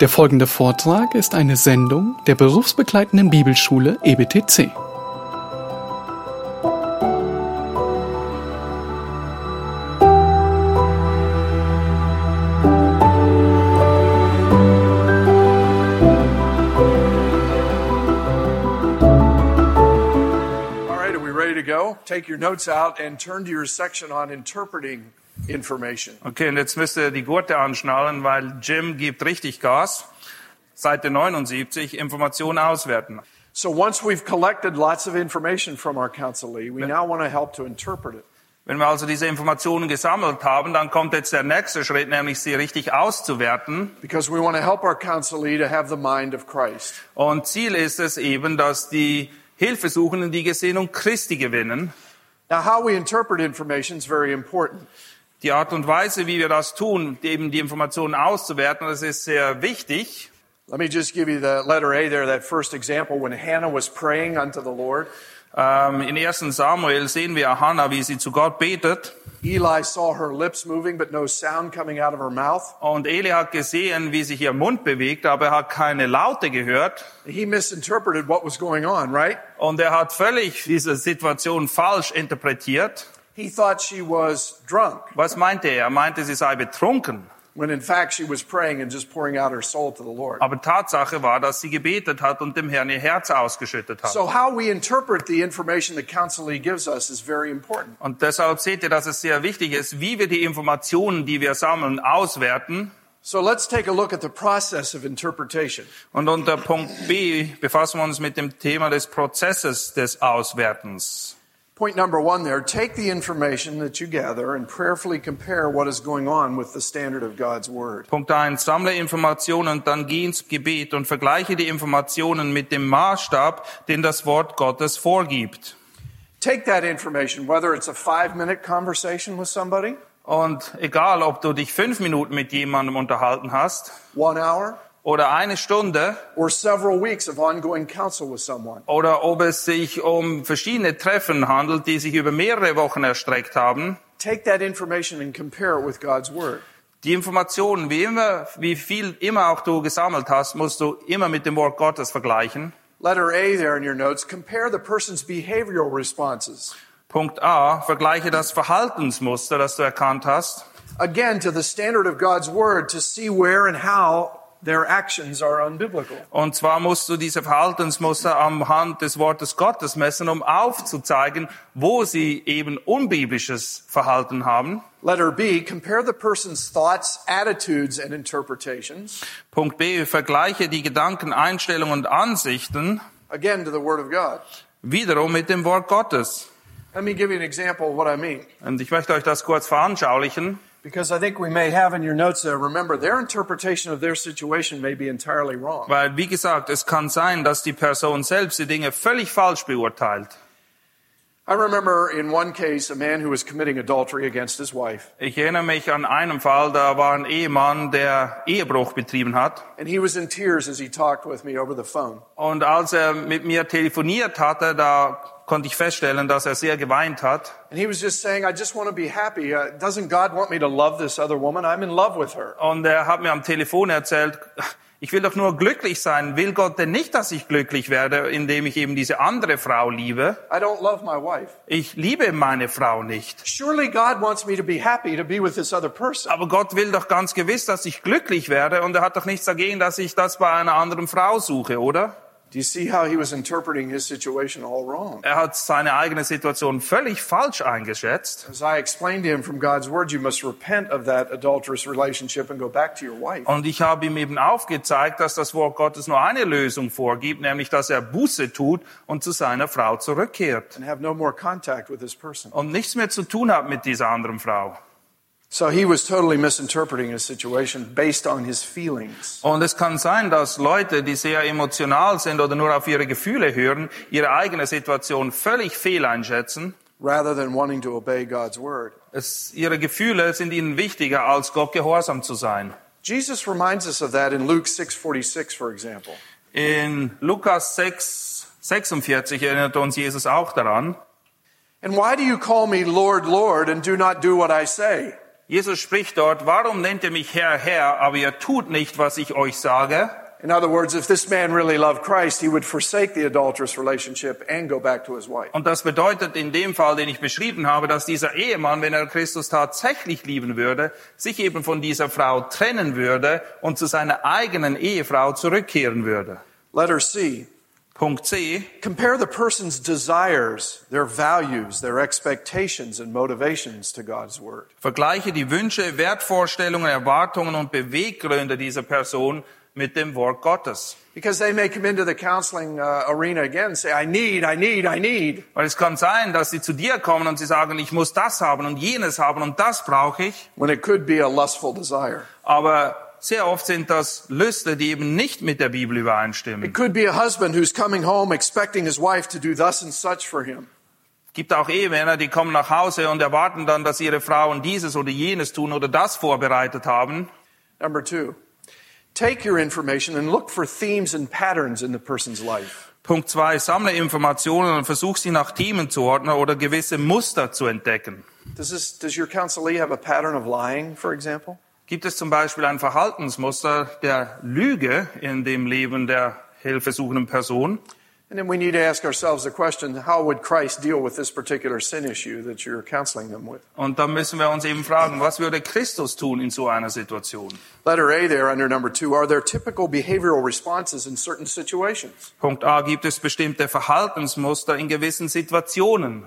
Der folgende Vortrag ist eine Sendung der berufsbegleitenden Bibelschule EBTC. Take your notes out and turn to your section on interpreting information. Okay, und jetzt müsst ihr die Gurte anschnallen, weil Jim gibt richtig Gas. Seite 79, Informationen auswerten. So once we've collected lots of information from our counselee, we now want to help to interpret it. Wenn wir also diese Informationen gesammelt haben, dann kommt jetzt der nächste Schritt, nämlich sie richtig auszuwerten. Because we want to help our counselee to have the mind of Christ. Und Ziel ist es eben, dass die Hilfesuchenden die Gesinnung Christi gewinnen. Now, how we interpret information is very important. Die Art und Weise, wie wir das tun, eben die Informationen auszuwerten, das ist sehr wichtig. Let me just give you the letter A there, that first example when Hannah was praying unto the Lord. Ähm, in 1. Samuel sehen wir Hannah, wie sie zu Gott betet. Eli saw her lips moving, but no sound coming out of her mouth. Und Eli hat gesehen, wie sich ihr Mund bewegt, aber er hat keine Laute gehört. He misinterpreted what was going on, right? Und er hat völlig diese Situation falsch interpretiert. He thought she was drunk, Was meinte er? Er meinte, sie sei betrunken. when in fact she was praying and just pouring out her soul to the Lord. Aber Tatsache war, dass sie gebetet hat und dem Herrn ihr Herz ausgeschüttet hat. So how we interpret the information the counselee gives us is very important. Und deshalb seht ihr, dass es sehr wichtig ist, wie wir die Informationen, die wir sammeln, auswerten. So let's take a look at the process of interpretation. Und unter Punkt B befassen wir uns mit dem Thema des Prozesses des Auswertens. Point number one there, take the information that you gather and prayerfully compare what is going on with the standard of God's Word. Punkt 1. Sammle Informationen und dann geh ins Gebet und vergleiche die Informationen mit dem Maßstab, den das Wort Gottes vorgibt. Take that information, whether it's a five minute conversation with somebody, Und egal, ob du dich fünf Minuten mit jemandem unterhalten hast one hour, oder eine Stunde or several weeks of ongoing counsel with someone. oder ob es sich um verschiedene Treffen handelt, die sich über mehrere Wochen erstreckt haben, Take that information and compare it with God's Word. die Informationen, wie immer, wie viel immer auch du gesammelt hast, musst du immer mit dem Wort Gottes vergleichen. Letter A there in your notes, compare the person's behavioral responses. Punkt A, vergleiche das Verhaltensmuster, das du erkannt hast. Again, to the standard of God's Word to see where and how their actions are unbiblical. Und zwar musst du diese Verhaltensmuster am Hand des Wortes Gottes messen, um aufzuzeigen, wo sie eben unbiblisches Verhalten haben. Letter B, compare the person's thoughts, attitudes, and interpretations. Punkt B, vergleiche die Gedanken, Einstellungen und Ansichten Again, to the Word of God. wiederum mit dem Wort Gottes. Let me give you an example of what I mean. Und ich möchte euch das kurz veranschaulichen, Because I think we may have in your notes there, remember, their interpretation of their situation may be entirely wrong. weil, wie gesagt, es kann sein, dass die Person selbst die Dinge völlig falsch beurteilt. Ich erinnere mich an einen Fall, da war ein Ehemann, der Ehebruch betrieben hat. And he was in tears as he talked with me over the phone. Und als er mit mir telefoniert hatte, da konnte ich feststellen, dass er sehr geweint hat. And he was just saying, I just want to be happy. Doesn't God want me to love this other woman? I'm in love with her. Und er hat mir am Telefon erzählt, ich will doch nur glücklich sein. Will Gott denn nicht, dass ich glücklich werde, indem ich eben diese andere Frau liebe? I don't love my wife. Ich liebe meine Frau nicht. Surely God wants me to be happy to be with this other person. Aber Gott will doch ganz gewiss, dass ich glücklich werde und er hat doch nichts dagegen, dass ich das bei einer anderen Frau suche, oder? Do you see how he was interpreting his situation all wrong? Er hat seine eigene Situation völlig falsch eingeschätzt. As I explained to him from God's word, you must repent of that adulterous relationship and go back to your wife. Und ich habe ihm eben aufgezeigt, dass das Wort Gottes nur eine Lösung vorgibt, nämlich dass er Buße tut und zu seiner Frau zurückkehrt and have no more contact with this person. und nichts mehr zu tun hat mit dieser anderen Frau. So he was totally misinterpreting his situation based on his feelings. Und es kann sein, dass Leute, die sehr emotional sind oder nur auf ihre Gefühle hören, ihre eigene Situation völlig fehl einschätzen. rather than wanting to obey God's word. Es, ihre Gefühle sind ihnen wichtiger, als Gott gehorsam zu sein. Jesus reminds us of that in Luke 6:46 for example. In Lukas 6, 46 erinnert uns Jesus auch daran. And why do you call me Lord, Lord and do not do what I say? Jesus spricht dort, warum nennt ihr mich Herr, Herr, aber ihr tut nicht, was ich euch sage? In other words, if this man really loved Christ, he would forsake the adulterous relationship and go back to his wife. Und das bedeutet in dem Fall, den ich beschrieben habe, dass dieser Ehemann, wenn er Christus tatsächlich lieben würde, sich eben von dieser Frau trennen würde und zu seiner eigenen Ehefrau zurückkehren würde. Letter C. Punkt C. Compare the person's desires, their values, their expectations and motivations to God's word. Vergleiche die Wünsche, Wertvorstellungen, Erwartungen und Beweggründe dieser Person mit dem Wort Gottes. Because they may come into the counseling uh, arena again and say, I need, I need, I need. Weil es kann sein, dass sie zu dir kommen und sie sagen, ich muss das haben und jenes haben und das brauche ich. When it could be a lustful desire. Aber sehr oft sind das Lüste, die eben nicht mit der Bibel It übereinstimmen. could be a husband who's coming home expecting his wife to do thus and such for him. gibt auch Ehemänner, die kommen nach Hause und erwarten dann, dass ihre Frauen dieses oder jenes tun oder das vorbereitet haben. Number two, take your information and look for themes and patterns in the person's life. Punkt zwei, sammle Informationen und versuch sie nach Themen zu ordnen oder gewisse Muster zu entdecken. Does this, does your counselee have a pattern of lying, for example? Gibt es zum Beispiel ein Verhaltensmuster der Lüge in dem Leben der hilfesuchenden Person? And then we need to ask ourselves the question, how would Christ deal with this particular sin issue that you're counseling them with? Und dann müssen wir uns eben fragen, was würde Christus tun in so einer Situation? Letter A there under number two, are there typical behavioral responses in certain situations? Punkt A, gibt es bestimmte Verhaltensmuster in gewissen Situationen?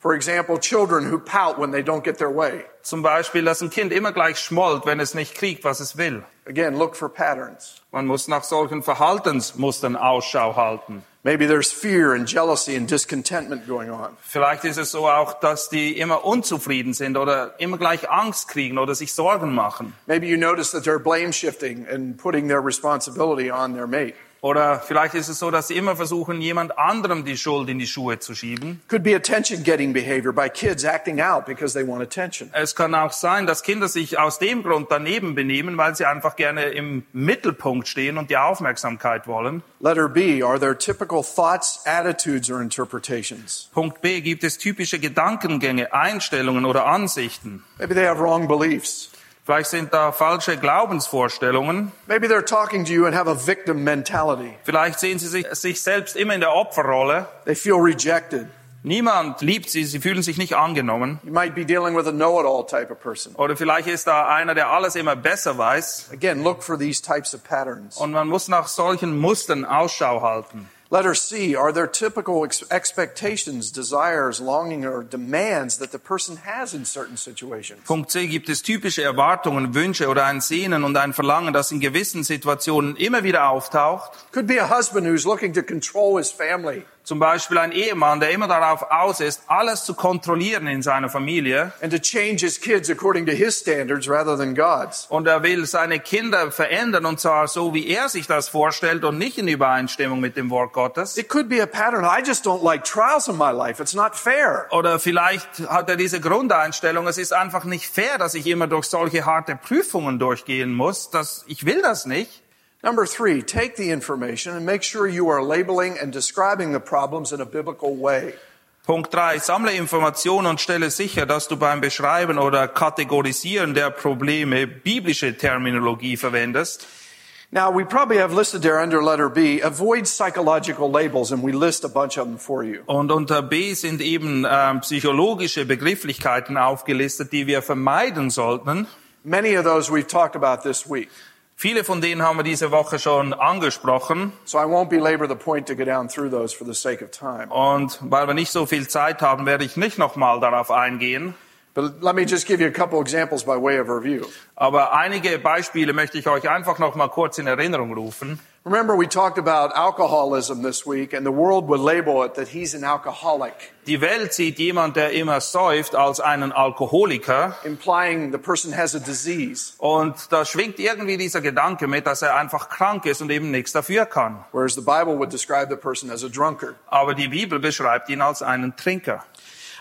For example, children who pout when they don't get their way. Zum Beispiel, dass ein Kind immer gleich schmollt, wenn es nicht kriegt, was es will. Again, look for patterns. Man muss nach solchen Verhaltensmustern Ausschau halten. Maybe there's fear and jealousy and discontentment going on. Vielleicht ist es so auch, dass die immer unzufrieden sind oder immer gleich Angst kriegen oder sich Sorgen machen. Maybe you notice that they're blame shifting and putting their responsibility on their mate. Oder vielleicht ist es so, dass sie immer versuchen, jemand anderem die Schuld in die Schuhe zu schieben. Could be attention getting behavior by kids acting out because they want attention. Es kann auch sein, dass Kinder sich aus dem Grund daneben benehmen, weil sie einfach gerne im Mittelpunkt stehen und die Aufmerksamkeit wollen. Letter B, are there typical thoughts, attitudes, or interpretations? Punkt B, gibt es typische Gedankengänge, Einstellungen oder Ansichten? Maybe they have wrong beliefs. Vielleicht sind da falsche Glaubensvorstellungen. Maybe they're talking to you and have a victim mentality. Vielleicht sehen sie sich, sich selbst immer in der Opferrolle. They feel rejected. Niemand liebt sie, sie fühlen sich nicht angenommen. You might be dealing with a know-it-all type of person. Oder vielleicht ist da einer, der alles immer besser weiß. Again, look for these types of patterns. Und man muss nach solchen Mustern Ausschau halten. Letter C, are there typical ex- expectations, desires, longing, or demands that the person has in certain situations? Punkt C, gibt es typische Erwartungen, Wünsche oder ein Sehnen und ein Verlangen, das in gewissen Situationen immer wieder auftaucht. Could be a husband who's looking to control his family Zum Beispiel ein Ehemann, der immer darauf aus ist, alles zu kontrollieren in seiner Familie. and to change his kids according to his standards rather than God's. Und er will seine Kinder verändern und zwar so, wie er sich das vorstellt und nicht in Übereinstimmung mit dem Wort Gottes. It could be a pattern. I just don't like trials in my life. It's not fair. Oder vielleicht hat er diese Grundeinstellung, es ist einfach nicht fair, dass ich immer durch solche harte Prüfungen durchgehen muss. Das, ich will das nicht. Number three, take the information and make sure you are labeling and describing the problems in a biblical way. Punkt drei: Sammle Informationen und stelle sicher, dass du beim Beschreiben oder Kategorisieren der Probleme biblische Terminologie verwendest. Now, we probably have listed there under letter B, avoid psychological labels, and we list a bunch of them for you. Und unter B sind eben ähm, psychologische Begrifflichkeiten aufgelistet, die wir vermeiden sollten. Many of those we've talked about this week. Viele von denen haben wir diese Woche schon angesprochen. So I won't belabor the point to go down through those for the sake of time. Und weil wir nicht so viel Zeit haben, werde ich nicht nochmal darauf eingehen. But let me just give you a couple examples by way of review. Aber einige Beispiele möchte ich euch einfach noch mal kurz in Erinnerung rufen. Remember, we talked about alcoholism this week, and the world would label it that he's an alcoholic, Die Welt sieht jemand, der immer säuft, als einen Alkoholiker. implying the person has a disease, Und da schwingt irgendwie dieser Gedanke mit, dass er einfach krank ist und eben nichts dafür kann. whereas the Bible would describe the person as a drunkard. Aber die Bibel beschreibt ihn als einen Trinker.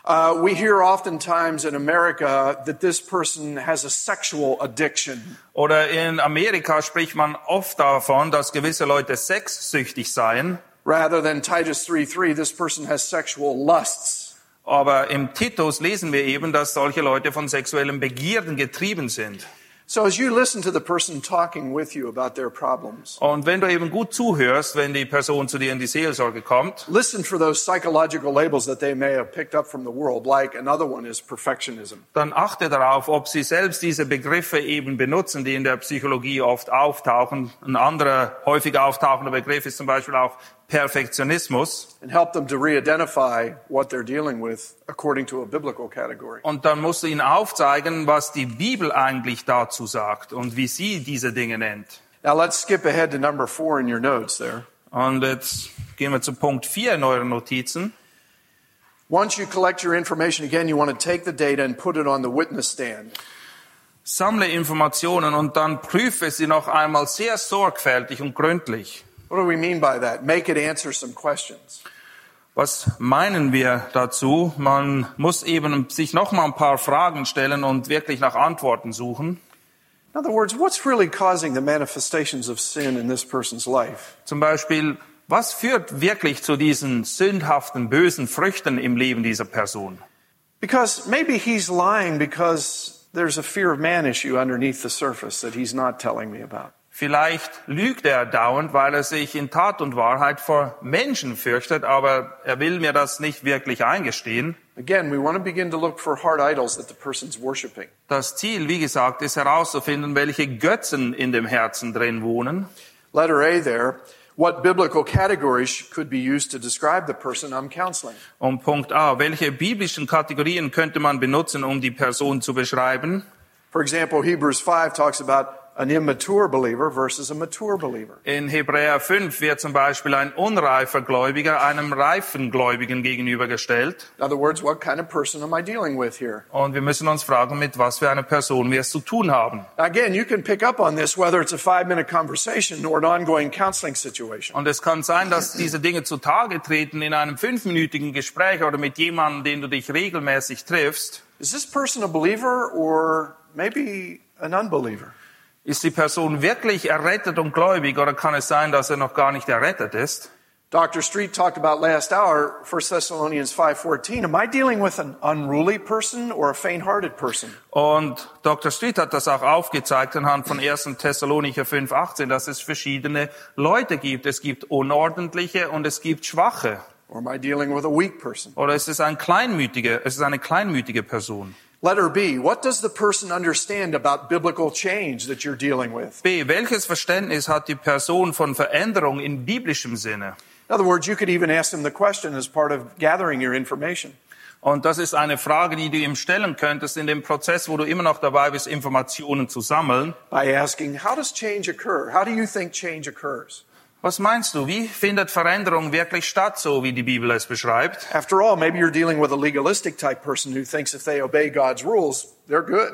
Uh, we hear oftentimes in America that this person has a sexual addiction. Oder in Amerika spricht man oft davon, dass gewisse Leute sexsüchtig seien. Rather than Titus 3:3, this person has sexual lusts. Aber im Titus lesen wir eben, dass solche Leute von sexuellen Begierden getrieben sind. So as you listen to the person talking with you about their problems, Und wenn du eben gut zuhörst, wenn die Person zu dir in die Seelsorge kommt, listen for those psychological labels that they may have picked up from the world, like another one is perfectionism. dann achte darauf, ob sie selbst diese Begriffe eben benutzen, die in der Psychologie oft auftauchen. Ein anderer häufig auftauchender Begriff ist zum Beispiel auch Perfektionismus. and help them to re-identify what they're dealing with according to a biblical category. Und dann musst du ihnen aufzeigen, was die Bibel eigentlich dazu sagt und wie sie diese Dinge nennt. Now let's skip ahead to number four in your notes there. Und jetzt gehen wir zu Punkt 4 in euren Notizen. Once you collect your information again, you want to take the data and put it on the witness stand. Sammle Informationen und dann prüfe sie noch einmal sehr sorgfältig und gründlich. What do we mean by that? Make it answer some questions. Was meinen wir dazu? Man muss eben sich noch mal ein paar Fragen stellen und wirklich nach Antworten suchen. In other words, what's really causing the manifestations of sin in this person's life? Zum Beispiel, was führt wirklich zu diesen sündhaften, bösen Früchten im Leben dieser Person? Because maybe he's lying because there's a fear of man issue underneath the surface that he's not telling me about. Vielleicht lügt er dauernd, weil er sich in Tat und Wahrheit vor Menschen fürchtet, aber er will mir das nicht wirklich eingestehen. Again, we want to begin to look for hard idols that the person's worshiping. Das Ziel, wie gesagt, ist herauszufinden, welche Götzen in dem Herzen drin wohnen. Letter A there, what biblical categories could be used to describe the person I'm counseling? Und Punkt A, welche biblischen Kategorien könnte man benutzen, um die Person zu beschreiben? For example, Hebrews 5 talks about an immature believer versus a mature believer. In Hebräer 5 wird zum Beispiel ein unreifer Gläubiger einem reifen Gläubigen gegenübergestellt. In other words, what kind of person am I dealing with here? Und wir müssen uns fragen, mit was für einer Person wir es zu tun haben. Again, you can pick up on this whether it's a five minute conversation or an ongoing counseling situation. Und es kann sein, dass diese Dinge zutage treten in einem fünfminütigen Gespräch oder mit jemandem, den du dich regelmäßig triffst. Is this person a believer or maybe an unbeliever? Ist die Person wirklich errettet und gläubig oder kann es sein, dass er noch gar nicht errettet ist? Dr. Street talked about last hour, 1 Thessalonians 5:14. Am I dealing with an unruly person or a faint-hearted person? Und Dr. Street hat das auch aufgezeigt anhand von 1. Thessalonicher 5,18, dass es verschiedene Leute gibt. Es gibt unordentliche und es gibt schwache. Or am I dealing with a weak person? Oder es ist ein kleinmütige, es ist eine kleinmütige Person. Letter B, what does the person understand about biblical change that you're dealing with? B. Welches Verständnis hat die Person von Veränderung in biblischem Sinne? In other words, you could even ask them the question as part of gathering your information. Und das ist eine Frage, die du ihm stellen könntest in dem Prozess, wo du immer noch dabei bist, Informationen zu sammeln. by asking, How does change occur? How do you think change occurs? Was meinst du? Wie findet Veränderung wirklich statt, so wie die Bibel es beschreibt? After all, maybe you're dealing with a legalistic type person who thinks if they obey God's rules, they're good.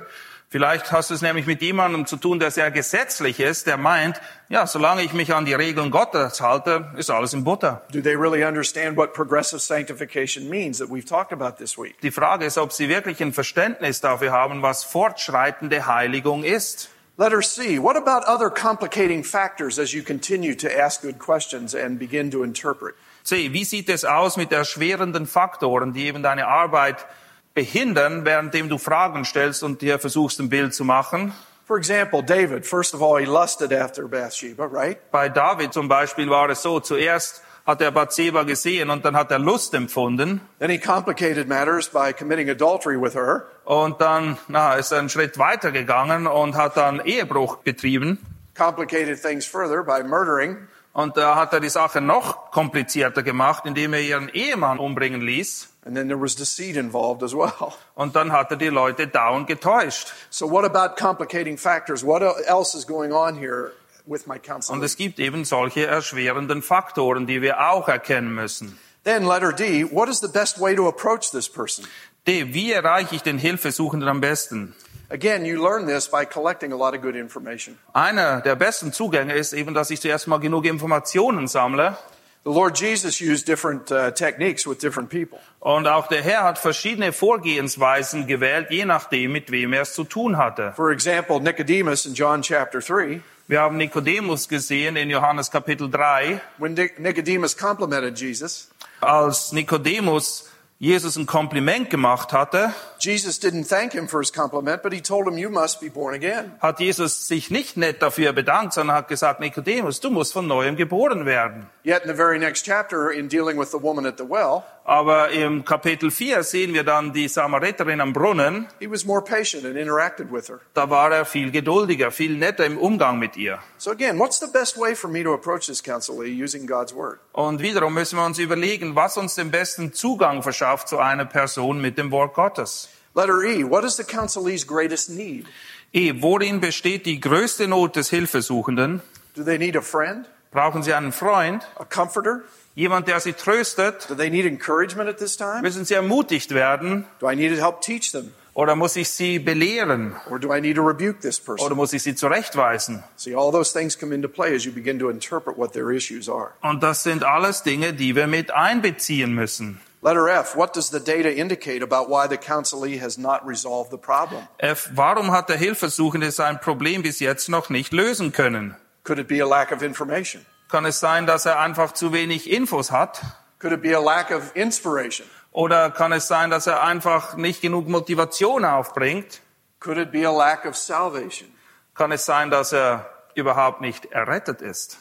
Vielleicht hast du es nämlich mit jemandem zu tun, der sehr gesetzlich ist, der meint, ja, solange ich mich an die Regeln Gottes halte, ist alles in Butter. Do they really understand what progressive sanctification means that we've talked about this week? Die Frage ist, ob sie wirklich ein Verständnis dafür haben, was fortschreitende Heiligung ist. Letter C, what about other complicating factors as you continue to ask good questions and begin to interpret? C. Wie sieht es aus mit erschwerenden Faktoren, die eben deine Arbeit behindern, währenddem du Fragen stellst und dir versuchst, ein Bild zu machen? For example, David, first of all, he lusted after Bathsheba, right? Bei David zum Beispiel war es so, zuerst hat er Bathseba gesehen und dann hat er Lust empfunden Then he complicated matters by committing adultery with her. und dann na, ist er einen Schritt weiter gegangen und hat dann Ehebruch betrieben Complicated things further by murdering. und da hat er die Sache noch komplizierter gemacht, indem er ihren Ehemann umbringen ließ And then there was deceit involved as well. und dann hat er die Leute dauernd getäuscht. So what about complicating factors? What else is going on here? Und es gibt eben solche erschwerenden Faktoren, die wir auch erkennen müssen. Then letter D, what is the best way to approach this person? D. Wie erreiche ich den Hilfesuchenden am besten? Again, you learn this by collecting a lot of good information. Einer der besten Zugänge ist eben, dass ich zuerst mal genug Informationen sammle. The Lord Jesus used different uh, techniques with different people. Und auch der Herr hat verschiedene Vorgehensweisen gewählt, je nachdem, mit wem er es zu tun hatte. For example, Nicodemus in John chapter 3, Wir haben Nikodemus gesehen in Johannes Kapitel 3, when Nic- Nicodemus complimented Jesus, als Nikodemus Jesus ein Kompliment gemacht hatte, Jesus didn't thank him for his compliment, but he told him, You must be born again. hat Jesus sich nicht nett dafür bedankt, sondern hat gesagt, Nikodemus, du musst von neuem geboren werden. Yet in the very next chapter, in dealing with the woman at the well, Aber im Kapitel 4 sehen wir dann die Samariterin am Brunnen. he was more patient and interacted with her. Da war er viel geduldiger, viel netter im Umgang mit ihr. So again, what's the best way for me to approach this counselee using God's word? Und wiederum müssen wir uns überlegen, was uns den besten Zugang verschafft zu einer Person mit dem Wort Gottes. Letter E, what is the counselee's greatest need? E, worin besteht die größte Not des Hilfesuchenden? Do they need a friend? Brauchen sie einen Freund? A comforter? Jemand, der sie tröstet? Do they need encouragement at this time? Müssen sie ermutigt werden? Do I need to help teach them? Oder muss ich sie belehren? Or do I need to rebuke this Oder person? muss ich sie zurechtweisen? See, all those things come into play as you begin to interpret what their issues are. Und das sind alles Dinge, die wir mit einbeziehen müssen. Letter F, what does the data indicate about why the counselee has not resolved the problem? F. Warum hat der Hilfesuchende sein Problem bis jetzt noch nicht lösen können? Could it be a lack of information? Kann es sein, dass er einfach zu wenig Infos hat? Could it be a lack of inspiration? Oder kann es sein, dass er einfach nicht genug Motivation aufbringt? Could it be a lack of salvation? Kann es sein, dass er überhaupt nicht errettet ist?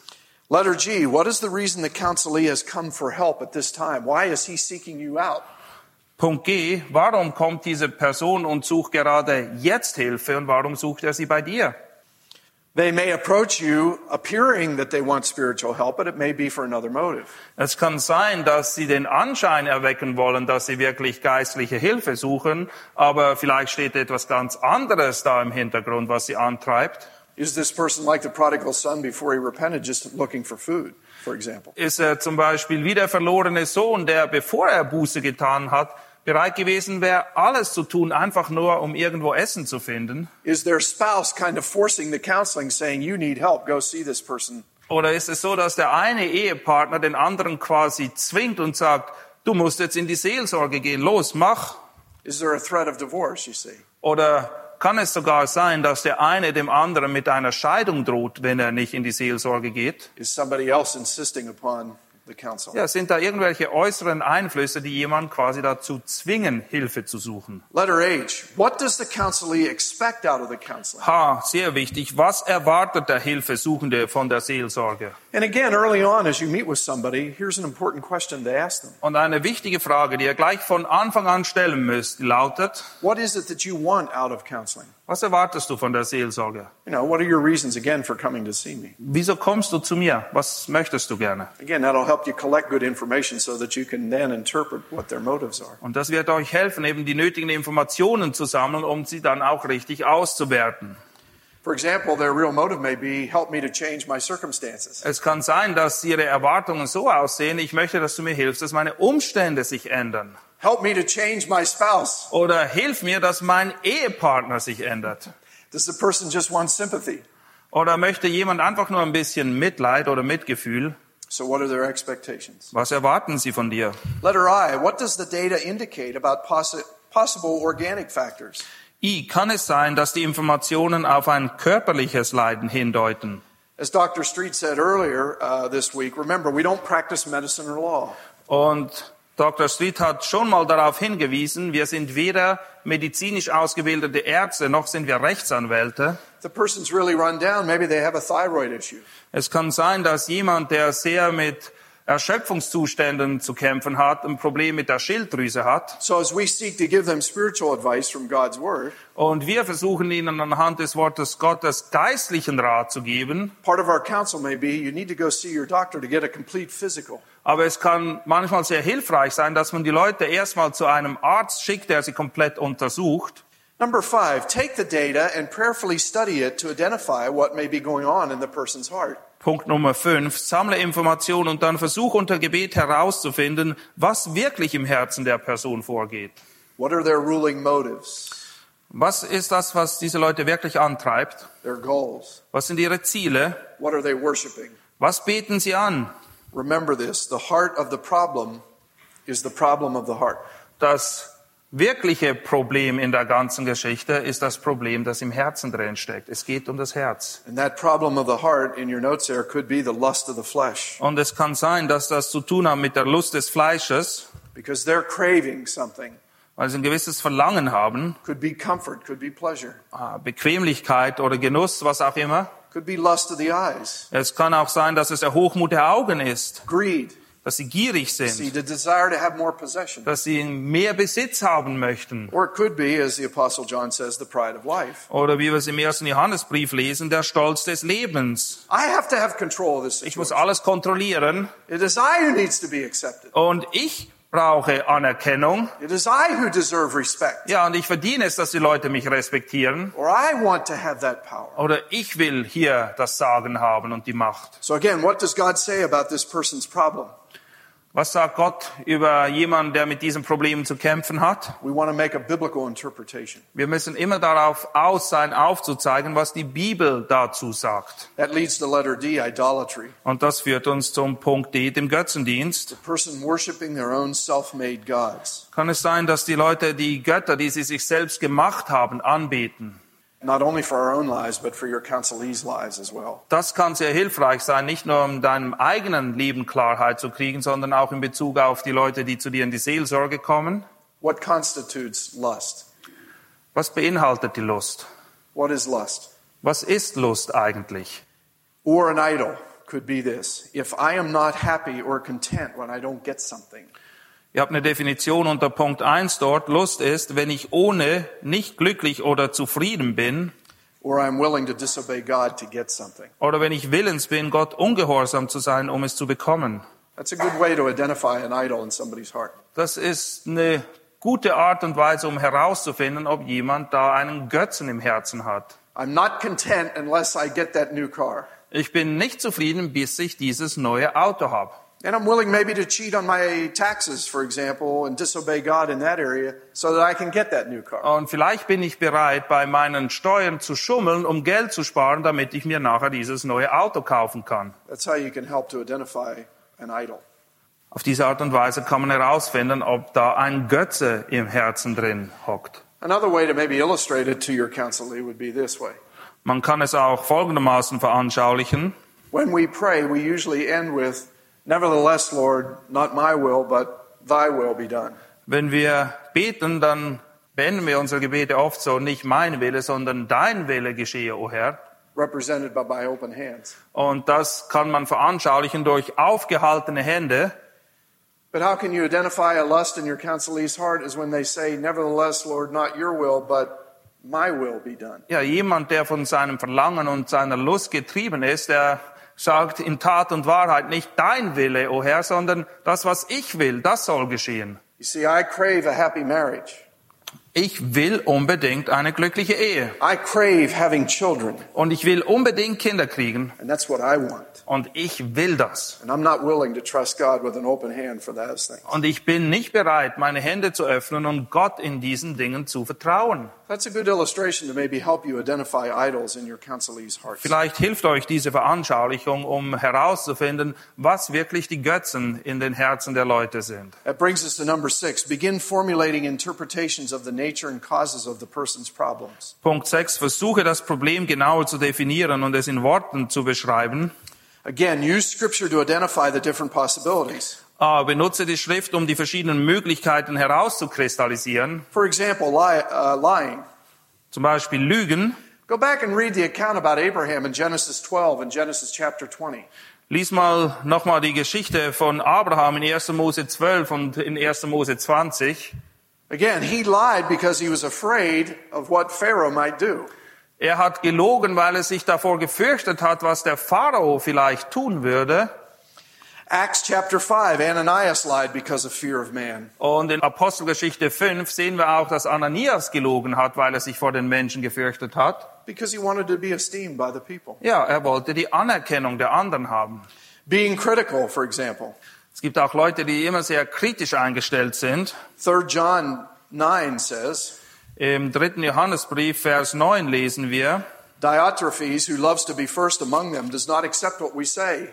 Letter G, what is the reason the counselee has come for help at this time? Why is he seeking you out? Punkt G. Warum kommt diese Person und sucht gerade jetzt Hilfe und warum sucht er sie bei dir? They may approach you appearing that they want spiritual help, but it may be for another motive. Es kann sein, dass sie den Anschein erwecken wollen, dass sie wirklich geistliche Hilfe suchen, aber vielleicht steht etwas ganz anderes da im Hintergrund, was sie antreibt. Is this person like the prodigal son before he repented, just looking for food, for example? Ist er zum Beispiel wie der verlorene Sohn, der, bevor er Buße getan hat, bereit gewesen wäre, alles zu tun, einfach nur, um irgendwo Essen zu finden? Is their spouse kind of forcing the counseling, saying, You need help, go see this person? Oder ist es so, dass der eine Ehepartner den anderen quasi zwingt und sagt, du musst jetzt in die Seelsorge gehen, los, mach? Is there a threat of divorce, you see? Oder kann es sogar sein, dass der eine dem anderen mit einer Scheidung droht, wenn er nicht in die Seelsorge geht? Is somebody else insisting upon? Ja, sind da irgendwelche äußeren Einflüsse, die jemand quasi dazu zwingen, Hilfe zu suchen? Letter H, what does the counselee expect out of the counseling? Sehr wichtig. Was erwartet der Hilfesuchende von der Seelsorge? And again, early on, as you meet with somebody, here's an important question to ask them. Und eine wichtige Frage, die ihr gleich von Anfang an stellen müsst, lautet, What is it that you want out of counseling? Was erwartest du von der Seelsorge? You know, what are your reasons, again, for coming to see me? Wieso kommst du zu mir? Was möchtest du gerne? Again, that'll help you collect good information so that you can then interpret what their motives are. Und das wird euch helfen, eben die nötigen Informationen zu sammeln, um sie dann auch richtig auszuwerten. For example, their real motive may be help me to change my circumstances. Es kann sein, dass ihre Erwartungen so aussehen, ich möchte, dass du mir hilfst, dass meine Umstände sich ändern. Help me to change my spouse. Oder hilf mir, dass mein Ehepartner sich ändert. Does the person just want sympathy? Oder möchte jemand einfach nur ein bisschen Mitleid oder Mitgefühl? So what are their expectations? Was erwarten sie von dir? Letter I, what does the data indicate about possi- possible organic factors? I, kann es sein, dass die Informationen auf ein körperliches Leiden hindeuten? As Dr. Street said earlier uh, this week, remember, we don't practice medicine or law. Und Dr. Street hat schon mal darauf hingewiesen, wir sind weder medizinisch ausgebildete Ärzte noch sind wir Rechtsanwälte. If the person's really run down, maybe they have a thyroid issue. Es kann sein, dass jemand, der sehr mit Erschöpfungszuständen zu kämpfen hat, ein Problem mit der Schilddrüse hat. So as we seek to give them spiritual advice from God's Word, Und wir versuchen ihnen anhand des Wortes Gottes geistlichen Rat zu geben. part of our counsel may be you need to go see your doctor to get a complete physical. Aber es kann manchmal sehr hilfreich sein, dass man die Leute erstmal zu einem Arzt schickt, der sie komplett untersucht. Number five, take the data and prayerfully study it to identify what may be going on in the person's heart. Punkt Nummer fünf. Sammle Informationen und dann versuch unter Gebet herauszufinden, was wirklich im Herzen der Person vorgeht. What are their ruling motives, Was ist das, was diese Leute wirklich antreibt? their goals? Was sind ihre Ziele? What are they worshiping? Was beten sie an? Remember this the heart of the problem is the problem of the heart. Das wirkliche Problem in der ganzen Geschichte ist das Problem, das im Herzen drin steckt. Es geht um das Herz. Und es kann sein, dass das zu tun hat mit der Lust des Fleisches because they're craving something. weil sie ein gewisses Verlangen haben, Could be comfort, could be pleasure, äh, Bequemlichkeit oder Genuss, was auch immer. could be lust of the eyes, Es kann auch sein, dass es der Hochmut der Augen ist, greed, dass sie gierig sind, dass sie mehr Besitz haben möchten. Oder wie wir es im ersten Johannesbrief lesen, der Stolz des Lebens. Ich muss alles kontrollieren und ich brauche Anerkennung. It is I who deserve respect. Ja, und ich verdiene es, dass die Leute mich respektieren. Or I want to have that power. Oder ich will hier das Sagen haben und die Macht. So again, what does God say about this person's problem? Was sagt Gott über jemanden, der mit diesem Problem zu kämpfen hat? We want to make a biblical interpretation. Wir müssen immer darauf aus sein, aufzuzeigen, was die Bibel dazu sagt. That leads to letter D, idolatry. Und das führt uns zum Punkt D, dem Götzendienst. The person worshiping their own self-made gods. Kann es sein, dass die Leute die Götter, die sie sich selbst gemacht haben, anbeten? Not only for our own lives, but for your counselees' lives as well. Das kann sehr hilfreich sein, nicht nur um deinem eigenen Leben Klarheit zu kriegen, sondern auch in Bezug auf die Leute, die zu dir in die Seelsorge kommen. What constitutes lust? Was beinhaltet die Lust? What is lust? Was ist Lust eigentlich? Or an idol could be this. If I am not happy or content when I don't get something, Ihr habt eine Definition unter Punkt 1 dort. Lust ist, wenn ich ohne nicht glücklich oder zufrieden bin or I'm willing to disobey God to get something. oder wenn ich willens bin, Gott ungehorsam zu sein, um es zu bekommen. That's a good way to identify an idol in somebody's heart. Das ist eine gute Art und Weise, um herauszufinden, ob jemand da einen Götzen im Herzen hat. I'm not content unless I get that new car. Ich bin nicht zufrieden, bis ich dieses neue Auto habe. And I'm willing maybe to cheat on my taxes, for example, and disobey God in that area so that I can get that new car. Und vielleicht bin ich bereit, bei meinen Steuern zu schummeln, um Geld zu sparen, damit ich mir nachher dieses neue Auto kaufen kann. That's how you can help to identify an idol. Auf diese Art und Weise kann man herausfinden, ob da ein Götze im Herzen drin hockt. Another way to maybe illustrate it to your counselee would be this way. Man kann es auch folgendermaßen veranschaulichen. When we pray, we usually end with, Nevertheless, Lord, not my will, but thy will be done. Wenn wir beten, dann beenden wir unsere Gebete oft so, nicht mein Wille, sondern dein Wille geschehe, o Herr. Represented by my open hands. Und das kann man veranschaulichen durch aufgehaltene Hände. But how can you identify a lust in your counselee's heart is when they say, Nevertheless, Lord, not your will, but my will be done. Ja, jemand, der von seinem Verlangen und seiner Lust getrieben ist, der sagt in Tat und Wahrheit nicht dein Wille, o Herr, sondern das, was ich will, das soll geschehen. You see, I crave a happy marriage. Ich will unbedingt eine glückliche Ehe. I crave having children, Und ich will unbedingt Kinder kriegen. and that's what I want. Und ich will das. And I'm not willing to trust God with an open hand for those things. Und ich bin nicht bereit, meine Hände zu öffnen und Gott in diesen Dingen zu vertrauen. That's a good illustration to maybe help you identify idols in your counselee's hearts. Vielleicht hilft euch diese Veranschaulichung, um herauszufinden, was wirklich die Götzen in den Herzen der Leute sind. That brings us to number six. Begin formulating interpretations of the nature and causes of the person's problems. Punkt 6. Versuche das Problem genauer zu definieren und es in Worten zu beschreiben. Again, use scripture to identify the different possibilities. A. Benutze die Schrift, um die verschiedenen Möglichkeiten herauszukristallisieren. For example, lie, uh, lying. Zum Beispiel Lügen. Go back and read the account about Abraham in Genesis 12 and Genesis chapter 20. Lies mal nochmal die Geschichte von Abraham in 1. Mose 12 und in 1. Mose 20. Again, he lied because he was afraid of what Pharaoh might do. Er hat gelogen, weil er sich davor gefürchtet hat, was der Pharao vielleicht tun würde. Acts chapter 5, Ananias lied because of fear of man. Und in Apostelgeschichte 5 sehen wir auch, dass Ananias gelogen hat, weil er sich vor den Menschen gefürchtet hat. Because he wanted to be esteemed by the people. Ja, er wollte die Anerkennung der anderen haben. Being critical, for example. Es gibt auch Leute, die immer sehr kritisch eingestellt sind. 3 John 9 says, Im dritten Johannesbrief, Vers 9 lesen wir, Diotrephes, who loves to be first among them, does not accept what we say.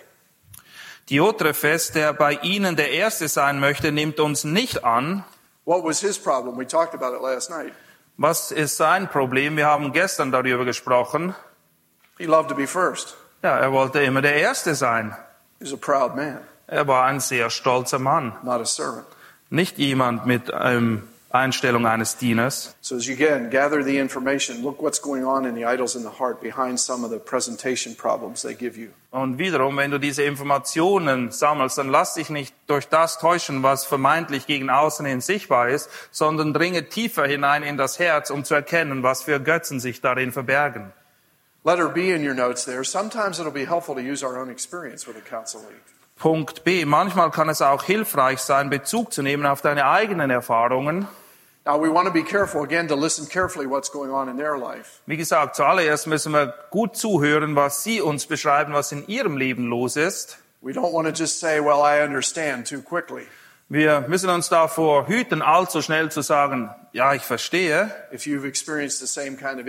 Diotrephes, der bei ihnen der Erste sein möchte, nimmt uns nicht an. What was his problem? We talked about it last night. Was ist sein Problem? Wir haben gestern darüber gesprochen. He loved to be first. Ja, er wollte immer der Erste sein. He was a proud man, Er war ein sehr stolzer Mann, not a servant. Nicht jemand mit ähm, Einstellung eines Dieners. So as you again gather the information, look what's going on in the idols in the heart behind some of the presentation problems they give you. Und wiederum, wenn du diese Informationen sammelst, dann lass dich nicht durch das täuschen, was vermeintlich gegen außen hin sichtbar ist, sondern dringe tiefer hinein in das Herz, um zu erkennen, was für Götzen sich darin verbergen. Letter B in your notes there. Sometimes it'll be helpful to use our own experience with a counselee. Punkt B. Manchmal kann es auch hilfreich sein, Bezug zu nehmen auf deine eigenen Erfahrungen. Now we want to be careful again to listen carefully what's going on in their life. Wie gesagt, zuallererst müssen wir gut zuhören, was sie uns beschreiben, was in ihrem Leben los ist. We don't want to just say, well, I understand too quickly. Wir müssen uns davor hüten, allzu schnell zu sagen, ja, ich verstehe, kind of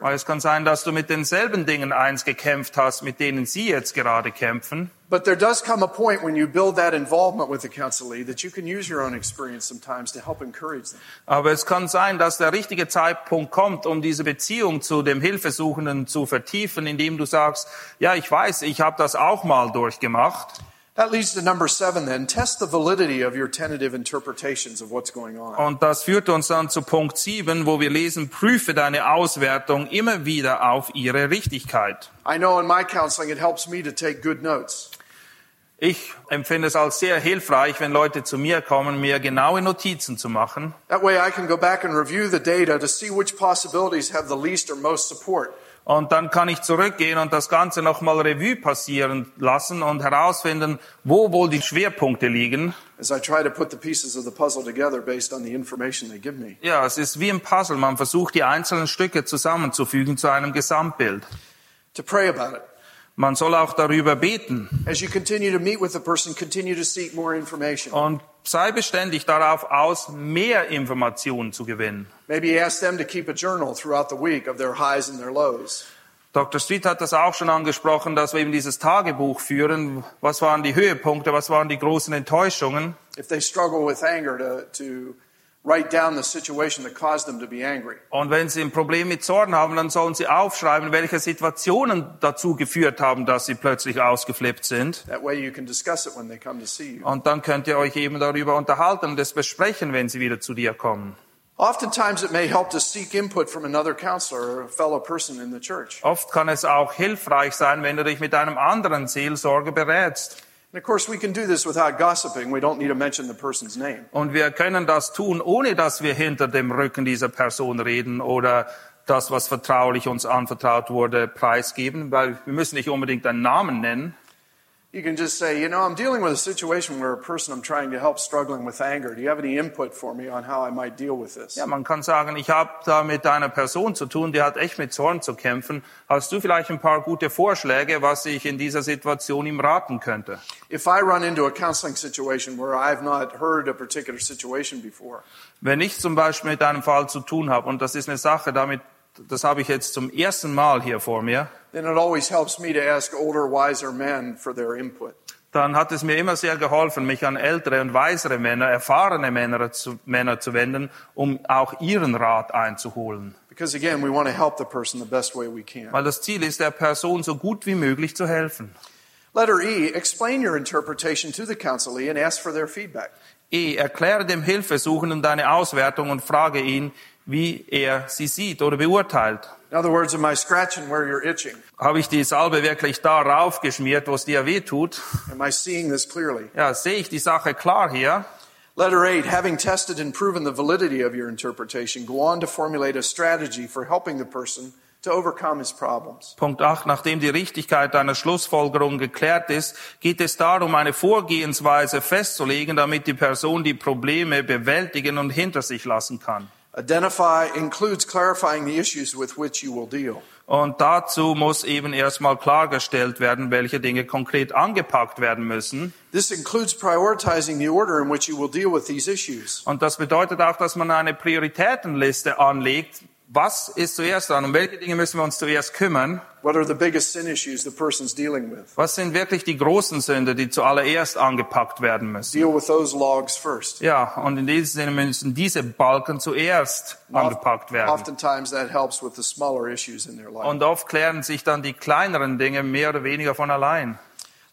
weil es kann sein, dass du mit denselben Dingen eins gekämpft hast, mit denen sie jetzt gerade kämpfen. But there does come a point when you build that involvement with the counselee that you can use your own experience sometimes to help encourage them. Aber es kann sein, dass der richtige Zeitpunkt kommt, um diese Beziehung zu dem Hilfesuchenden zu vertiefen, indem du sagst, ja, ich weiß, ich habe das auch mal durchgemacht. That leads to number seven then. Test the validity of your tentative interpretations of what's going on. Und das führt uns dann zu Punkt 7, wo wir lesen, prüfe deine Auswertung immer wieder auf ihre Richtigkeit. I know in my counseling it helps me to take good notes. Ich empfinde es als sehr hilfreich, wenn Leute zu mir kommen, mir genaue Notizen zu machen. That way I can go back and review the data to see which possibilities have the least or most support. Und dann kann ich zurückgehen und das Ganze nochmal Revue passieren lassen und herausfinden, wo wohl die Schwerpunkte liegen. as I try to put the pieces of the puzzle together based on the information they give me. Ja, es ist wie ein Puzzle. Man versucht, die einzelnen Stücke zusammenzufügen zu einem Gesamtbild. To pray about it. Man soll auch darüber beten As you continue to meet with the person, continue to seek more information. und sei beständig darauf aus, mehr Informationen zu gewinnen. Maybe ask them to keep a journal throughout the week of their highs and their lows. Dr. Street hat das auch schon angesprochen, dass wir eben dieses Tagebuch führen. Was waren die Höhepunkte? Was waren die großen Enttäuschungen? If they struggle with anger, to, to write down the situation that caused them to be angry. Und wenn Sie ein Problem mit Zorn haben, dann sollen Sie aufschreiben, welche Situationen dazu geführt haben, dass Sie plötzlich ausgeflippt sind. That way you can discuss it when they come to see you. Und dann könnt ihr euch eben darüber unterhalten und es besprechen, wenn Sie wieder zu dir kommen. Oftentimes it may help to seek input from another counselor or a fellow person in the church. Oft kann es auch hilfreich sein, wenn du dich mit einem anderen Seelsorger berätst. Und wir können das tun, ohne dass wir hinter dem Rücken dieser Person reden oder das, was vertraulich uns anvertraut wurde, preisgeben, weil wir müssen nicht unbedingt einen Namen nennen. You can just say, you know, I'm dealing with a situation where a person I'm trying to help struggling with anger. Do you have any input for me on how I might deal with this? Ja, man kann sagen, ich habe da mit einer Person zu tun, die hat echt mit Zorn zu kämpfen. Hast du vielleicht ein paar gute Vorschläge, was ich in dieser Situation ihm raten könnte? If I run into a counseling situation where I've not heard a particular situation before, Wenn ich zum Beispiel mit einem Fall zu tun habe, und das ist eine Sache, damit, das habe ich jetzt zum ersten Mal hier vor mir, then it always helps me to ask older, wiser men for their input. dann hat es mir immer sehr geholfen, mich an ältere und weisere Männer, erfahrene Männer zu, Männer zu wenden, um auch ihren Rat einzuholen. Because again, we want to help the person the best way we can. Weil das Ziel ist, der Person so gut wie möglich zu helfen. Letter E, explain your interpretation to the counselee and ask for their feedback. E. Erkläre dem Hilfesuchenden deine Auswertung und frage ihn, wie er sie sieht oder beurteilt. In other words, am I scratching where you're itching? Habe ich die Salbe wirklich darauf geschmiert, wo es dir weh tut? Am I seeing this clearly? Ja, sehe ich die Sache klar hier? Letter 8, having tested and proven the validity of your interpretation, go on to formulate a strategy for helping the person to overcome his problems. Punkt 8. Nachdem die Richtigkeit deiner Schlussfolgerung geklärt ist, geht es darum, eine Vorgehensweise festzulegen, damit die Person die Probleme bewältigen und hinter sich lassen kann. Identify includes clarifying the issues with which you will deal. Und dazu muss eben erstmal klargestellt werden, welche Dinge konkret angepackt werden müssen. This includes prioritizing the order in which you will deal with these issues. Und das bedeutet auch, dass man eine Prioritätenliste anlegt. Was ist zuerst dran? Um welche Dinge müssen wir uns zuerst kümmern? What are the biggest sin issues the person's dealing with? Was sind wirklich die großen Sünde, die zuallererst angepackt werden müssen? Deal with those logs first. Ja, und in diesem Sinne müssen diese Balken zuerst angepackt werden. Oftentimes that helps with the smaller issues in their life. Und oft klären sich dann die kleineren Dinge mehr oder weniger von allein.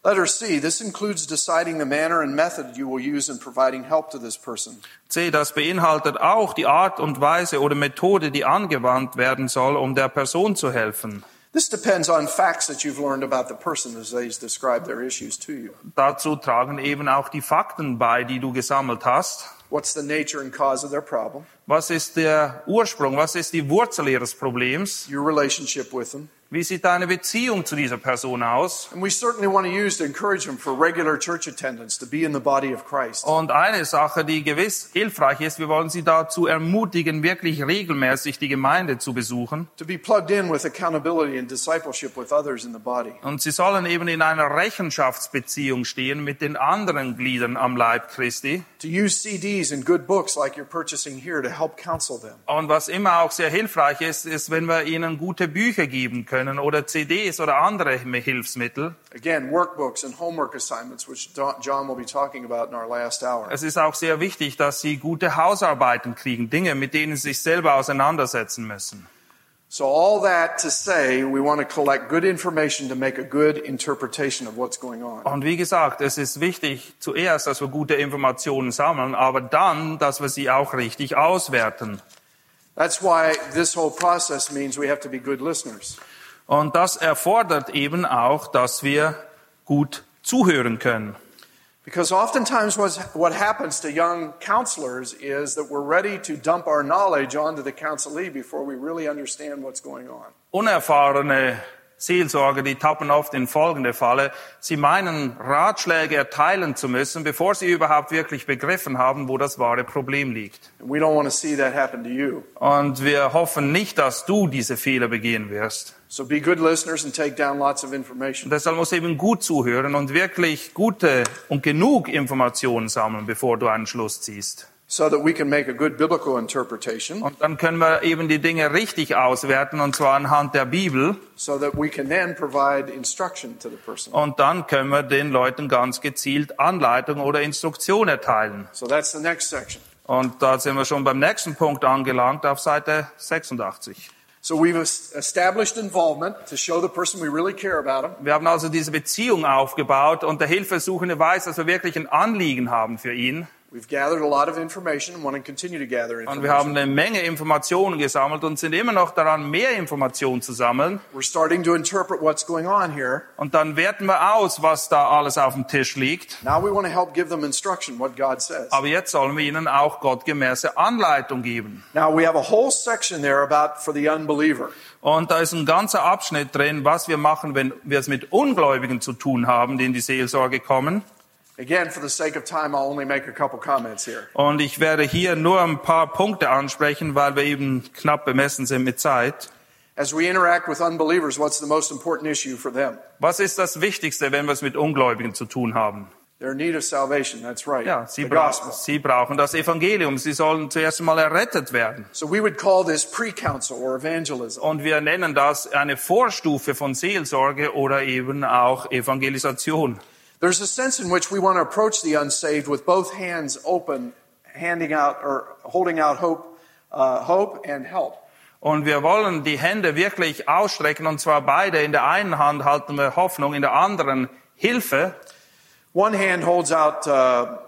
Letter C, this includes deciding the manner and method you will use in providing help to this person. C, das beinhaltet auch die Art und Weise oder Methode, die angewandt werden soll, um der Person zu helfen. This depends on facts that you've learned about the person as they describe their issues to you. Dazu tragen eben auch die Fakten bei, die du gesammelt hast. What's the nature and cause of their problem? Was ist der Ursprung? Was ist die Wurzel ihres Problems? Your relationship with them. Wie sieht deine Beziehung zu dieser Person aus? And we certainly want to use to encourage them for regular church attendance, to be in the body of Christ. Und eine Sache, die gewiss hilfreich ist, wir wollen sie dazu ermutigen, wirklich regelmäßig die Gemeinde zu besuchen. Und sie sollen eben in einer Rechenschaftsbeziehung stehen mit den anderen Gliedern am Leib Christi. Und was immer auch sehr hilfreich ist, ist, wenn wir ihnen gute Bücher geben können oder CDs oder andere Hilfsmittel. Again, workbooks and homework assignments, which John will be talking about in our last hour. Es ist auch sehr wichtig, dass sie gute Hausarbeiten kriegen, Dinge, mit denen sie sich selber auseinandersetzen müssen. So all that to say, we want to collect good information to make a good interpretation of what's going on. Und wie gesagt, es ist wichtig zuerst, dass wir gute Informationen sammeln, aber dann, dass wir sie auch richtig auswerten. That's why this whole process means we have to be good listeners. Und das erfordert eben auch, dass wir gut zuhören können. Because oftentimes what happens to young counselors is that we're ready to dump our knowledge onto the counselee before we really understand what's going on. Unerfahrene Seelsorger, die tappen oft in folgende Falle. Sie meinen, Ratschläge erteilen zu müssen, bevor sie überhaupt wirklich begriffen haben, wo das wahre Problem liegt. We don't want to see that happen to you. Und wir hoffen nicht, dass du diese Fehler begehen wirst. So be good listeners and take down lots of information. Deshalb musst du eben gut zuhören und wirklich gute und genug Informationen sammeln, bevor du einen Schluss ziehst. so that we can make a good biblical interpretation, Und dann können wir eben die Dinge richtig auswerten, und zwar anhand der Bibel. so that we can then provide instruction to the person. Und dann können wir den Leuten ganz gezielt Anleitung oder Instruktion erteilen. So that's the next section. Und da sind wir schon beim nächsten Punkt angelangt, auf Seite 86. So we've es- established involvement to show the person we really care about them. Wir haben also diese Beziehung aufgebaut und der Hilfesuchende weiß, dass wir wirklich ein Anliegen haben für ihn. We've gathered a lot of information and want to continue to gather Und wir haben eine Menge Informationen gesammelt und sind immer noch daran, mehr Informationen zu sammeln. We're starting to interpret what's going on here. Und dann werten wir aus, was da alles auf dem Tisch liegt. Now we want to help give them instruction, what God says. Aber jetzt sollen wir ihnen auch gottgemäße Anleitung geben. Now we have a whole section there about for the unbeliever. Und da ist ein ganzer Abschnitt drin, was wir machen, wenn wir es mit Ungläubigen zu tun haben, die in die Seelsorge kommen. Again, for the sake of time, I'll only make a couple comments here. Und ich werde hier nur ein paar Punkte ansprechen, weil wir eben knapp bemessen sind mit Zeit. As we interact with unbelievers, what's the most important issue for them? Was ist das Wichtigste, wenn wir es mit Ungläubigen zu tun haben? Their need of salvation. That's right. Ja, sie, the bra gospel. sie brauchen das Evangelium. Sie sollen zuerst einmal errettet werden. So we would call this pre-counsel or evangelism. Und wir nennen das eine Vorstufe von Seelsorge oder eben auch Evangelisation. There's a sense in which we want to approach the unsaved with both hands open, handing out or holding out hope, uh, hope and help. Und wir wollen die Hände wirklich ausstrecken, und zwar beide. In der einen Hand halten wir Hoffnung, in der anderen Hilfe. One hand holds out uh,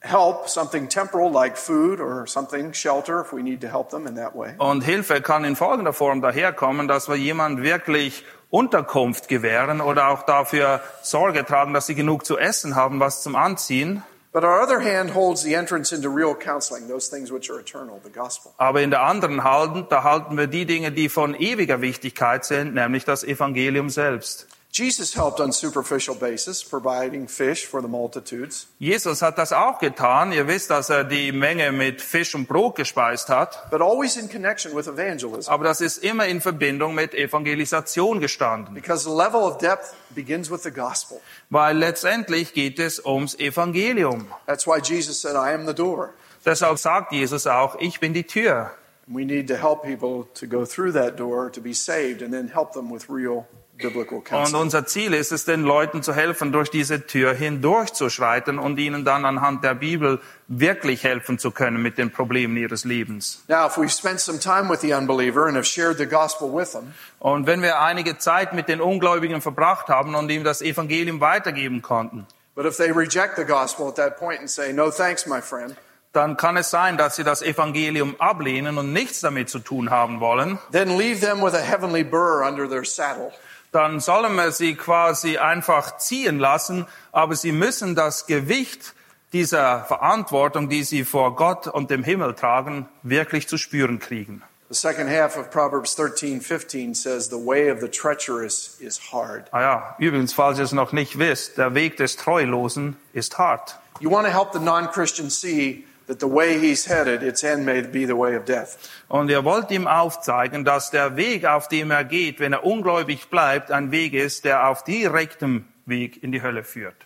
help, something temporal like food or something, shelter, if we need to help them in that way. Und Hilfe kann in folgender Form daherkommen, dass wir jemand wirklich Unterkunft gewähren oder auch dafür Sorge tragen, dass sie genug zu essen haben, was zum Anziehen. But our other hand holds the entrance into real counseling, those things which are eternal, the gospel. Aber in der anderen Hand, da halten wir die Dinge, die von ewiger Wichtigkeit sind, nämlich das Evangelium selbst. Jesus helped on superficial basis, providing fish for the multitudes. Jesus hat das auch getan. Ihr wisst, dass er die Menge mit Fisch und Brot gespeist hat. but always in connection with evangelism. Aber das ist immer in Verbindung mit Evangelisation gestanden. Because the level of depth begins with the gospel. Weil letztendlich geht es ums Evangelium. That's why Jesus said, I am the door. Deshalb sagt Jesus auch, ich bin die Tür. We need to help people to go through that door to be saved and then help them with real biblical Und unser Ziel ist es, den Leuten zu helfen, durch diese Tür hindurchzuschreiten und ihnen dann anhand der Bibel wirklich helfen zu können mit den Problemen ihres Lebens. Now, if we've spent some time with the unbeliever and have shared the gospel with them, Und wenn wir einige Zeit mit den Ungläubigen verbracht haben und ihm das Evangelium weitergeben konnten, but if they reject the gospel at that point and say, no thanks, my friend, dann kann es sein, dass sie das Evangelium ablehnen und nichts damit zu tun haben wollen. then leave them with a heavenly burr under their saddle. Dann sollen wir sie quasi einfach ziehen lassen, aber sie müssen das Gewicht dieser Verantwortung, die sie vor Gott und dem Himmel tragen, wirklich zu spüren kriegen. The second half of Proverbs 13, 15 says, the way of the treacherous is hard. Ah ja, übrigens, falls ihr es noch nicht wisst, der Weg des Treulosen ist hart. You want to help the non-Christian see that the way he's headed, its end may be the way of death. Und ihr wollt ihm aufzeigen, dass der Weg, auf dem er geht, wenn er ungläubig bleibt, ein Weg ist, der auf direktem Weg in die Hölle führt.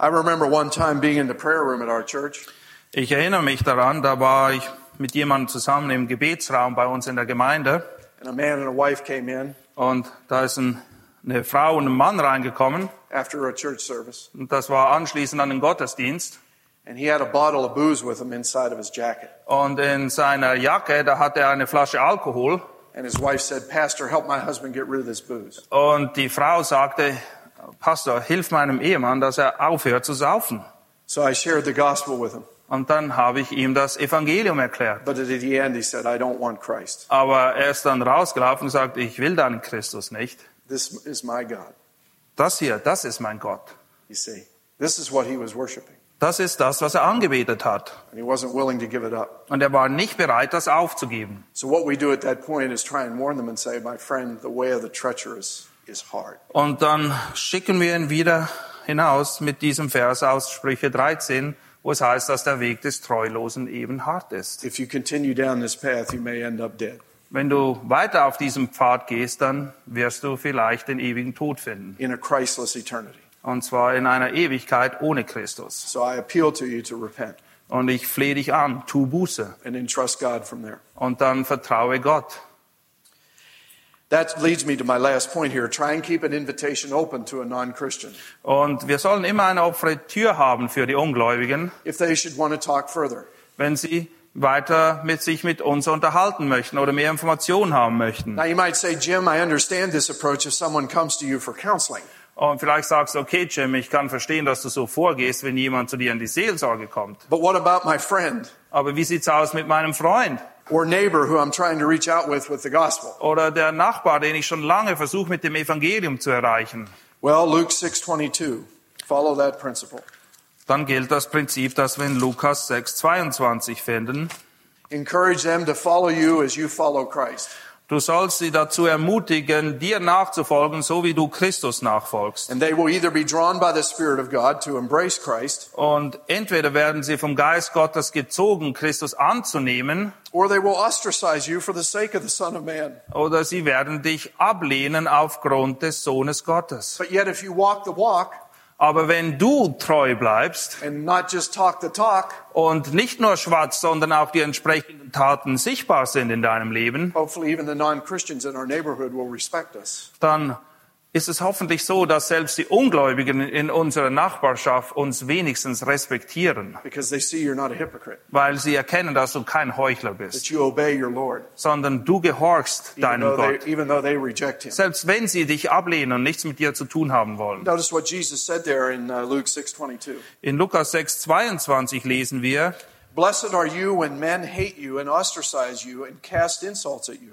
I remember one time being in the prayer room at our church, Ich erinnere mich daran, da war ich mit jemandem zusammen im Gebetsraum bei uns in der Gemeinde. And a man and a wife came in und da ist ein, eine Frau und ein Mann reingekommen. after a church service, und das war anschließend an den Gottesdienst and he had a bottle of booze with him inside of his jacket. und in seiner Jacke, da hatte er eine Flasche Alkohol And his wife said, Pastor, help my husband get rid of this booze. und die Frau sagte, Pastor, hilf meinem Ehemann, dass er aufhört zu saufen. So I shared the gospel with him. Und dann habe ich ihm das Evangelium erklärt. But at the end, he said, I don't want Christ. Aber er ist dann rausgelaufen und sagt, ich will deinen Christus nicht. This is my God. Das hier, das ist mein Gott. You see, this is what he was worshiping. Das ist das, was er angebetet hat. And he wasn't willing to give it up. Und er war nicht bereit, das aufzugeben. So what we do at that point is try and warn them and say, my friend, the way of the treacherous is hard. Und dann schicken wir ihn wieder hinaus mit diesem Vers aus Sprüche 13, wo es heißt, dass der Weg des Treulosen eben hart ist. If you continue down this path, you may end up dead Wenn du weiter auf diesem Pfad gehst, dann wirst du vielleicht den ewigen Tod finden. in a Christless eternity. Und zwar in einer Ewigkeit ohne Christus. So I appeal to you to repent Und ich flehe dich an, tu Buße. and entrust God from there. Und dann vertraue Gott. That leads me to my last point here. Try and keep an invitation open to a non-Christian. Und wir sollen immer eine offene Tür haben für die Ungläubigen, If they should want to talk further. wenn sie weiter mit sich mit uns unterhalten möchten oder mehr Informationen haben möchten. Now you might say, Jim, I understand this approach if someone comes to you for counseling. Und vielleicht sagst du, okay, Jim, ich kann verstehen, dass du so vorgehst, wenn jemand zu dir in die Seelsorge kommt. But what about my friend Aber wie sieht's aus mit meinem Freund or neighbor who I'm trying to reach out with with the gospel? oder der Nachbar, den ich schon lange versuche, mit dem Evangelium zu erreichen? Well, Luke 6:22. Follow that principle. Dann gilt das Prinzip, das wir in Lukas 6, 22 finden. Encourage them to follow you as you follow Christ. Du sollst sie dazu ermutigen, dir nachzufolgen, so wie du Christus nachfolgst. And they will either be drawn by the Spirit of God to embrace Christ, Und entweder werden sie vom Geist Gottes gezogen, Christus anzunehmen, or they will ostracize you for the sake of the Son of Man. oder sie werden dich ablehnen aufgrund des Sohnes Gottes. But yet, if you walk the walk Aber wenn du treu bleibst and not just talk the talk, und nicht nur schwatzt, sondern auch die entsprechenden Taten sichtbar sind in deinem Leben, hopefully even the non Christians in our neighborhood will respect us. dann ist es hoffentlich so, dass selbst die Ungläubigen in unserer Nachbarschaft uns wenigstens respektieren, weil sie erkennen, dass du kein Heuchler bist, Lord, sondern du gehorchst even deinem though, Gott. they. Selbst wenn sie dich ablehnen und nichts mit dir zu tun haben wollen. Notice what Jesus said there in uh, Luke 6:22. In Lukas 6, 22 lesen wir, Blessed are you when men hate you and ostracize you and cast insults at you.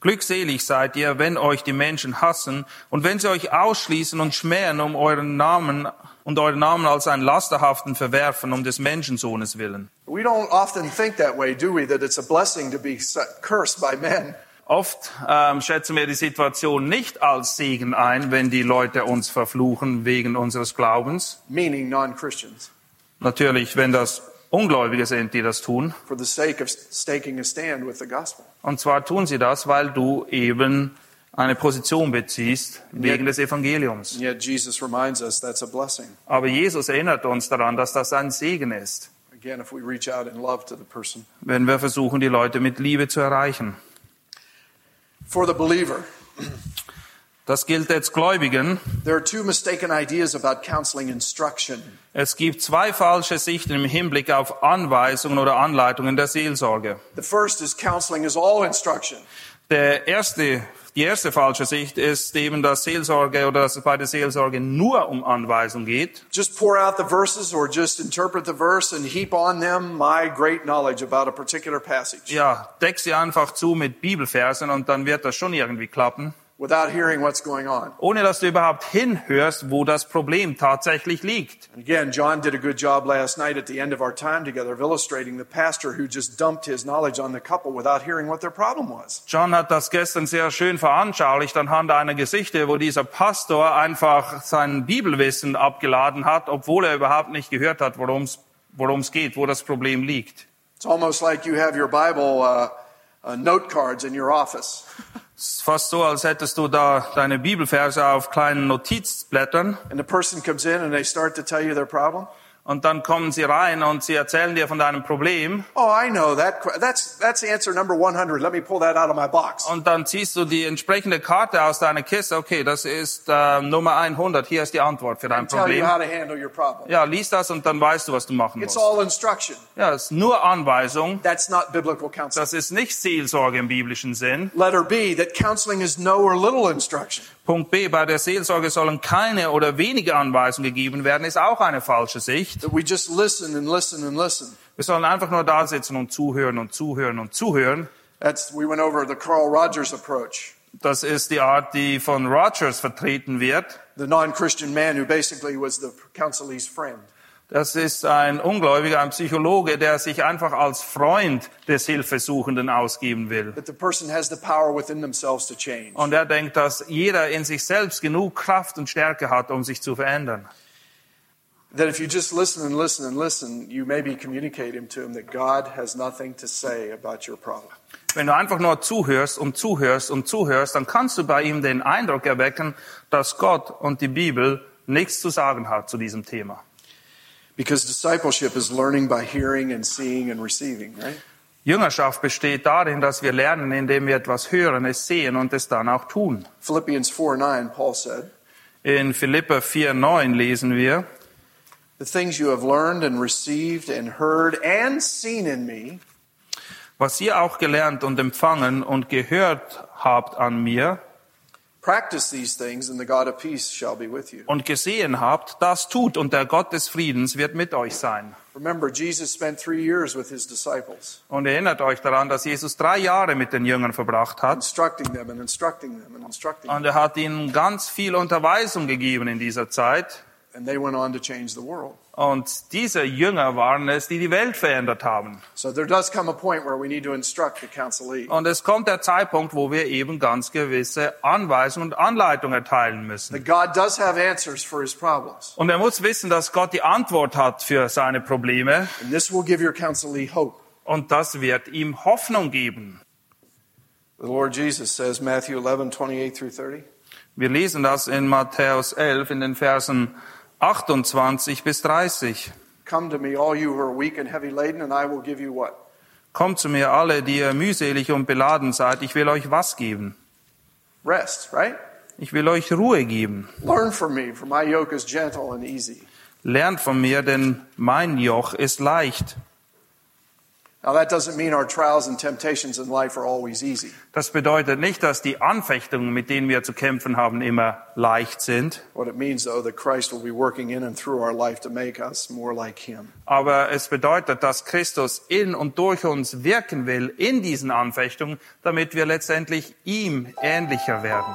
Glückselig seid ihr, wenn euch die Menschen hassen und wenn sie euch ausschließen und schmähen um euren Namen und euren Namen als einen lasterhaften verwerfen um des Menschensohnes willen. We don't often think that way, do we? That it's a blessing to be cursed by men. Oft ähm, schätzen wir die Situation nicht als Segen ein, wenn die Leute uns verfluchen wegen unseres Glaubens. meaning non Christians, Natürlich, wenn das Ungläubige sind, die das tun. for the sake of staking a stand with the gospel. Und zwar tun sie das, weil du eben eine Position beziehst wegen des Evangeliums. And yet Jesus reminds us that's a blessing. Aber Jesus erinnert uns daran, dass das ein Segen ist, Again, if we reach out in love to the person. wenn wir versuchen, die Leute mit Liebe zu erreichen. Das gilt jetzt Gläubigen. There are two mistaken ideas about counseling instruction. Es gibt zwei falsche Sichten im Hinblick auf Anweisungen oder Anleitungen der Seelsorge. The first is counseling is all instruction. Der erste, die erste falsche Sicht ist eben, dass Seelsorge oder dass es bei der Seelsorge nur um Anweisung geht. Just pour out the verses or just interpret the verse and heap on them my great knowledge about a particular passage Ja, deck sie einfach zu mit Bibelversen und dann wird das schon irgendwie klappen. Without hearing what's going on. Ohne dass du überhaupt hinhörst, wo das Problem tatsächlich liegt. And again, John did a good job last night at the end of our time together of illustrating the pastor who just dumped his knowledge on the couple without hearing what their problem was. John hat das gestern sehr schön veranschaulicht anhand einer Geschichte, wo dieser Pastor einfach sein Bibelwissen abgeladen hat, obwohl er überhaupt nicht gehört hat, worum es worum es geht, wo das Problem liegt. It's almost like you have your Bible uh, uh, note cards in your office. Es ist fast so, als hättest du da deine Bibelverse auf kleinen Notizblättern And the person comes in and they start to tell you their problem. Und dann kommen sie rein und sie erzählen dir von deinem Problem Oh, I know that. That's that's answer number 100. Let me pull that out of my box. und dann ziehst du die entsprechende Karte aus deiner Kiste. Okay, das ist äh, Nummer 100. Hier ist die Antwort für dein Problem. problem. Ja, lies das und dann weißt du, was du machen It's musst. all instruction. Ja, es ist nur Anweisung. That's not biblical counseling. Das ist nicht Seelsorge im biblischen Sinn. Letter B, that counseling is no or little instruction. Punkt B, bei der Seelsorge sollen keine oder wenige Anweisungen gegeben werden, ist auch eine falsche Sicht. That we just listen and listen and listen. Wir sollen einfach nur da sitzen und zuhören und zuhören und zuhören. That's we went over the Carl Rogers approach, Das ist die Art, die von Rogers vertreten wird. the non-Christian man who basically was the counselee's friend. Das ist ein Ungläubiger, ein Psychologe, der sich einfach als Freund des Hilfesuchenden ausgeben will. Und er denkt, dass jeder in sich selbst genug Kraft und Stärke hat, um sich zu verändern. That if you just listen and listen and listen, you maybe communicate him to him that God has nothing to say about your problem. Wenn du einfach nur zuhörst und zuhörst und zuhörst, dann kannst du bei ihm den Eindruck erwecken, dass Gott und die Bibel nichts zu sagen hat zu diesem Thema. Because discipleship is learning by hearing and seeing and receiving, right? Jüngerschaft besteht darin, dass wir lernen, indem wir etwas hören, es sehen und es dann auch tun. Philippians 4 9, Paul said, In Philipper 4,9 lesen wir, The things you have learned and received and heard and seen in me, was ihr auch gelernt und empfangen und gehört habt an mir practice these things, and the God of peace shall be with you. und gesehen habt, das tut und der Gott des Friedens wird mit euch sein. Remember, Jesus spent three years with his disciples, Und erinnert euch daran, dass Jesus drei Jahre mit den Jüngern verbracht hat instructing them and instructing them and instructing them. und er hat ihnen ganz viel Unterweisung gegeben in dieser Zeit. And they went on to change the world. Und diese Jünger waren es, die die Welt verändert haben. So there does come a point where we need to instruct the counselee. Und es kommt der Zeitpunkt, wo wir eben ganz gewisse Anweisungen und Anleitungen erteilen müssen. Und er muss wissen, dass Gott die Antwort hat für seine Probleme. And this will give your counselee hope. Und das wird ihm Hoffnung geben. The Lord Jesus says, Matthew 11, 28 through 30. Wir lesen das in Matthäus 11 in den Versen 28 bis 30. Come to me, all you who are weak and heavy laden, and I will give you what? Kommt zu mir alle, die ihr mühselig und beladen seid. Ich will euch was geben? Rest, right? Ich will euch Ruhe geben. Learn from me, for my yoke is gentle and easy. Lernt von mir, denn mein Joch ist leicht. Das bedeutet nicht, dass die Anfechtungen, mit denen wir zu kämpfen haben, immer leicht sind. What it means, though, that Christ will be working in and through our life to make us more like Him. Aber es bedeutet, dass Christus in und durch uns wirken will in diesen Anfechtungen, damit wir letztendlich ihm ähnlicher werden.